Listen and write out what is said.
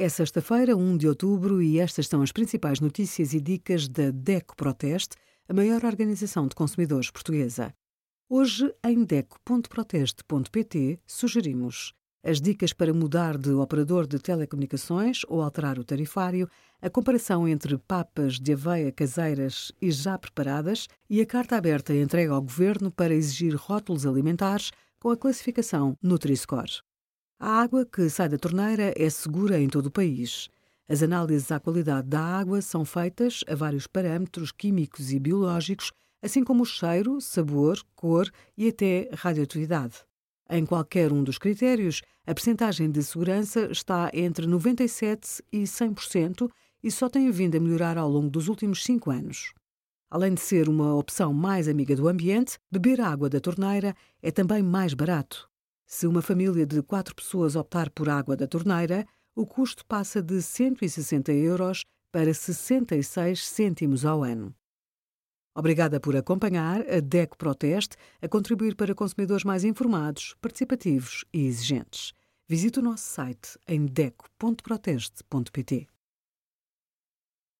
É sexta-feira, 1 de outubro, e estas são as principais notícias e dicas da DECO Proteste, a maior organização de consumidores portuguesa. Hoje, em DECO.proteste.pt, sugerimos as dicas para mudar de operador de telecomunicações ou alterar o tarifário, a comparação entre papas de aveia caseiras e já preparadas e a carta aberta entregue ao Governo para exigir rótulos alimentares com a classificação Nutri-Score. A água que sai da torneira é segura em todo o país. As análises à qualidade da água são feitas a vários parâmetros químicos e biológicos, assim como o cheiro, sabor, cor e até radioatividade. Em qualquer um dos critérios, a percentagem de segurança está entre 97% e 100% e só tem vindo a melhorar ao longo dos últimos cinco anos. Além de ser uma opção mais amiga do ambiente, beber água da torneira é também mais barato. Se uma família de quatro pessoas optar por água da torneira, o custo passa de 160 euros para 66 cêntimos ao ano. Obrigada por acompanhar a DECO Proteste a contribuir para consumidores mais informados, participativos e exigentes. Visite o nosso site em deco.proteste.pt.